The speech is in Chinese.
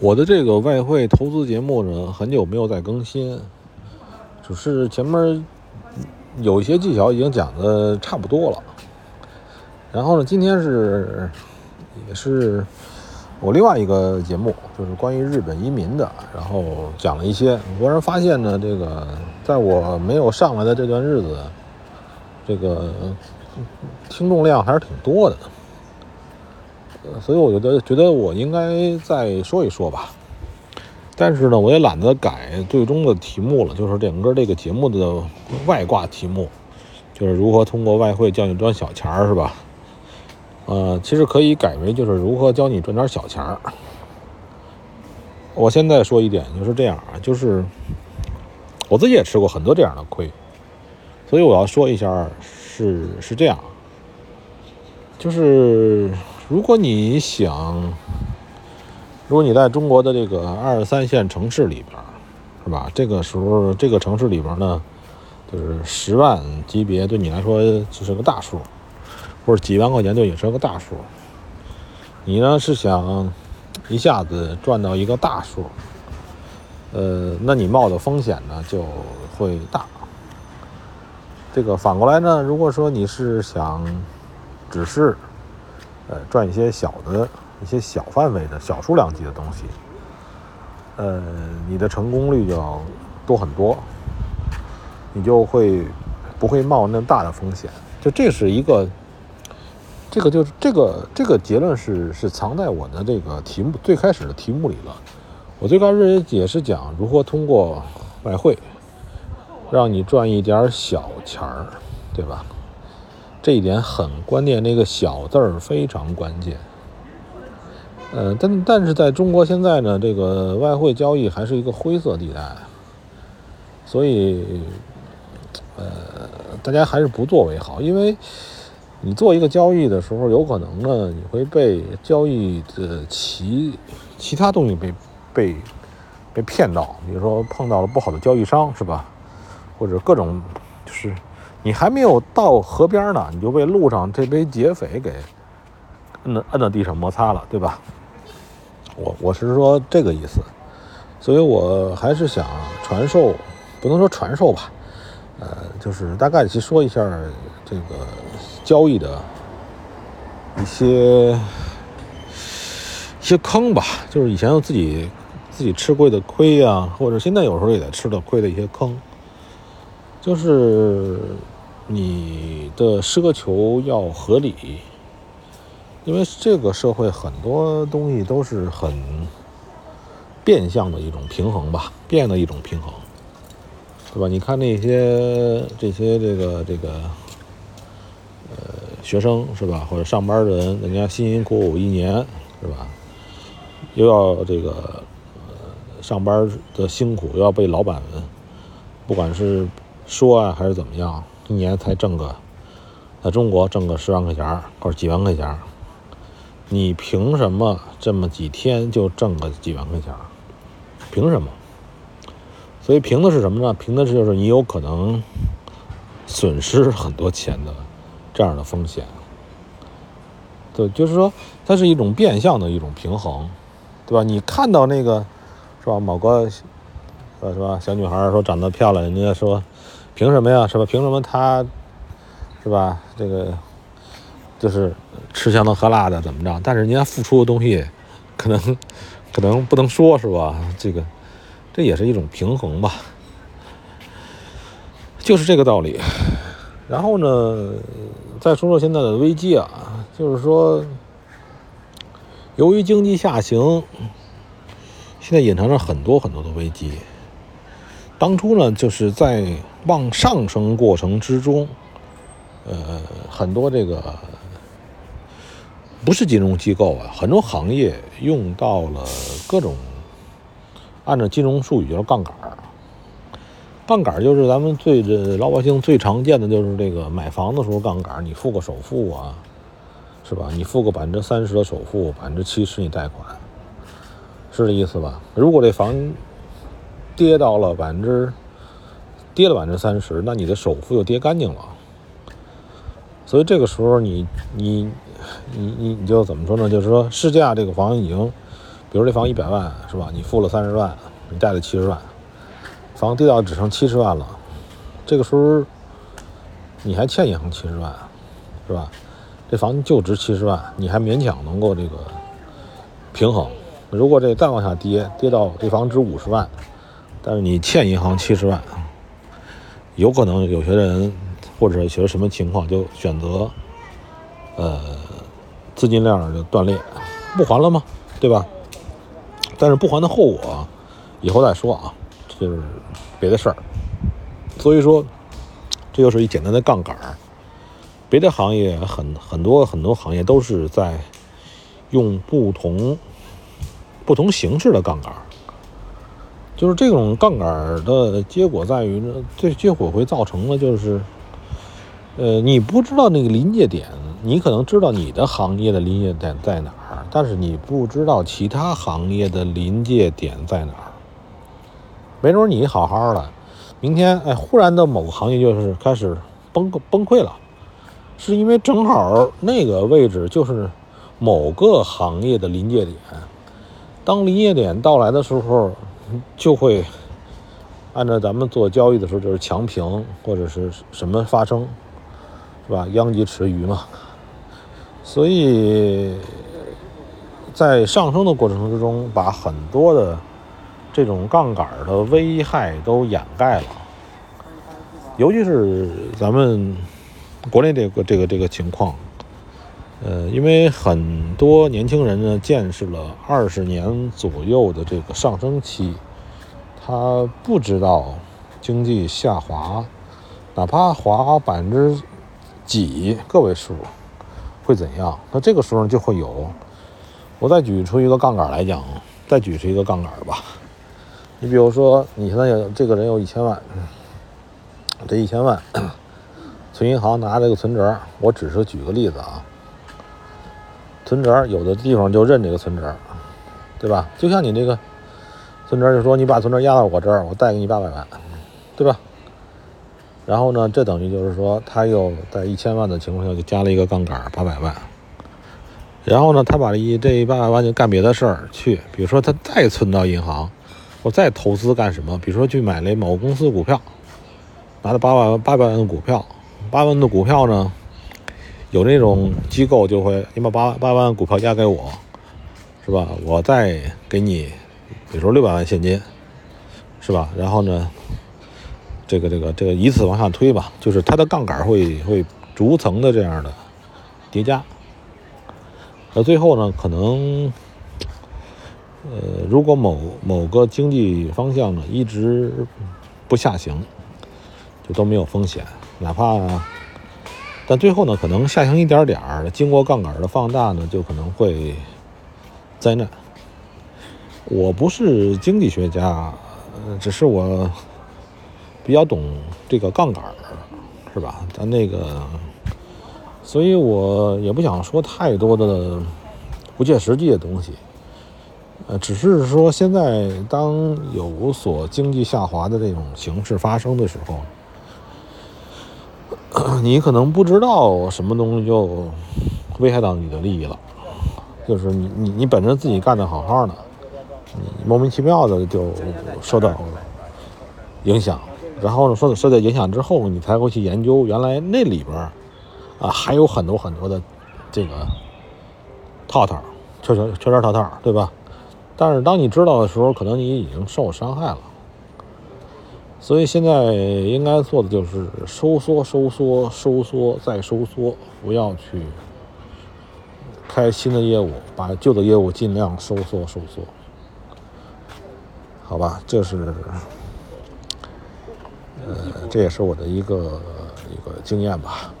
我的这个外汇投资节目呢，很久没有再更新，只是前面有一些技巧已经讲的差不多了。然后呢，今天是也是我另外一个节目，就是关于日本移民的，然后讲了一些。我忽然发现呢，这个在我没有上来的这段日子，这个听众量还是挺多的。所以我觉得，觉得我应该再说一说吧。但是呢，我也懒得改最终的题目了，就是整个这个节目的外挂题目，就是如何通过外汇教你赚小钱儿，是吧？呃，其实可以改为就是如何教你赚点小钱儿。我现在说一点就是这样啊，就是我自己也吃过很多这样的亏，所以我要说一下，是是这样，就是。如果你想，如果你在中国的这个二三线城市里边，是吧？这个时候，这个城市里边呢，就是十万级别对你来说就是个大数，或者几万块钱对你是个大数。你呢是想一下子赚到一个大数，呃，那你冒的风险呢就会大。这个反过来呢，如果说你是想只是。呃，赚一些小的、一些小范围的小数量级的东西，呃，你的成功率就要多很多，你就会不会冒那么大的风险。就这是一个，这个就是这个这个结论是是藏在我的这个题目最开始的题目里了。我最开始也是讲如何通过外汇让你赚一点小钱儿，对吧？这一点很关键，那个小字儿非常关键。呃，但但是在中国现在呢，这个外汇交易还是一个灰色地带，所以，呃，大家还是不做为好，因为你做一个交易的时候，有可能呢，你会被交易的其其他东西被被被骗到，比如说碰到了不好的交易商，是吧？或者各种就是。你还没有到河边呢，你就被路上这杯劫匪给摁到摁到地上摩擦了，对吧？我我是说这个意思，所以我还是想传授，不能说传授吧，呃，就是大概去说一下这个交易的一些一些坑吧，就是以前自己自己吃过的亏呀，或者现在有时候也在吃的亏的一些坑。就是你的奢求要合理，因为这个社会很多东西都是很变相的一种平衡吧，变的一种平衡，对吧？你看那些这些这个这个呃学生是吧，或者上班的人，人家辛辛苦苦一年是吧，又要这个呃上班的辛苦，又要被老板不管是。说啊，还是怎么样？一年才挣个，在中国挣个十万块钱或者几万块钱你凭什么这么几天就挣个几万块钱凭什么？所以凭的是什么呢？凭的是就是你有可能损失很多钱的这样的风险。对，就是说它是一种变相的一种平衡，对吧？你看到那个是吧？某个呃是吧？小女孩说长得漂亮，人家说。凭什么呀？是吧？凭什么她，是吧？这个就是吃香的喝辣的，怎么着？但是人家付出的东西，可能可能不能说是吧？这个这也是一种平衡吧，就是这个道理。然后呢，再说说现在的危机啊，就是说，由于经济下行，现在隐藏着很多很多的危机。当初呢，就是在往上升过程之中，呃，很多这个不是金融机构啊，很多行业用到了各种按照金融术语叫杠杆儿。杠杆儿就是咱们最这老百姓最常见的就是这个买房的时候杠杆儿，你付个首付啊，是吧？你付个百分之三十的首付，百分之七十你贷款，是这意思吧？如果这房跌到了百分之，跌了百分之三十，那你的首付又跌干净了。所以这个时候，你你你你你就怎么说呢？就是说，市价这个房已经比如这房一百万是吧？你付了三十万，你贷了七十万，房跌到只剩七十万了，这个时候你还欠银行七十万，是吧？这房就值七十万，你还勉强能够这个平衡。如果这再往下跌，跌到这房值五十万，但是你欠银行七十万，有可能有些人或者有什么情况就选择呃资金链就断裂，不还了吗？对吧？但是不还的后果以后再说啊，这就是别的事儿。所以说，这就是一简单的杠杆儿。别的行业很很多很多行业都是在用不同不同形式的杠杆儿，就是这种杠杆的结果在于呢，这结果会造成了就是，呃，你不知道那个临界点，你可能知道你的行业的临界点在哪儿，但是你不知道其他行业的临界点在哪儿。没准你好好的，明天哎，忽然的某个行业就是开始崩崩溃了。是因为正好那个位置就是某个行业的临界点，当临界点到来的时候，就会按照咱们做交易的时候就是强平或者是什么发生，是吧？殃及池鱼嘛。所以在上升的过程之中，把很多的这种杠杆的危害都掩盖了，尤其是咱们。国内这个这个这个情况，呃，因为很多年轻人呢见识了二十年左右的这个上升期，他不知道经济下滑，哪怕滑百分之几个位数会怎样。那这个时候就会有，我再举出一个杠杆来讲，再举出一个杠杆吧。你比如说，你现在有这个人有一千万，这一千万。存银行拿这个存折，我只是举个例子啊。存折有的地方就认这个存折，对吧？就像你这个存折，就说你把存折压到我这儿，我贷给你八百万，对吧？然后呢，这等于就是说，他又在一千万的情况下就加了一个杠杆，八百万。然后呢，他把这一这一八百万就干别的事儿去，比如说他再存到银行，我再投资干什么？比如说去买了某公司股票，拿了八万八百万的股票。八万的股票呢，有那种机构就会，你把八八万股票押给我，是吧？我再给你，比如说六百万现金，是吧？然后呢，这个这个这个以此往下推吧，就是它的杠杆会会逐层的这样的叠加，那最后呢，可能，呃，如果某某个经济方向呢一直不下行，就都没有风险。哪怕，但最后呢，可能下行一点点儿，经过杠杆的放大呢，就可能会灾难。我不是经济学家，只是我比较懂这个杠杆是吧？咱那个，所以我也不想说太多的不切实际的东西。呃，只是说现在当有所经济下滑的这种形势发生的时候。你可能不知道什么东西就危害到你的利益了，就是你你你本着自己干的好好的，你莫名其妙的就受到影响，然后呢，受受到影响之后，你才会去研究原来那里边啊还有很多很多的这个套套，圈圈圈圈套套，对吧？但是当你知道的时候，可能你已经受伤害了。所以现在应该做的就是收缩、收缩、收缩再收缩，不要去开新的业务，把旧的业务尽量收缩、收缩，好吧？这是，呃，这也是我的一个一个经验吧。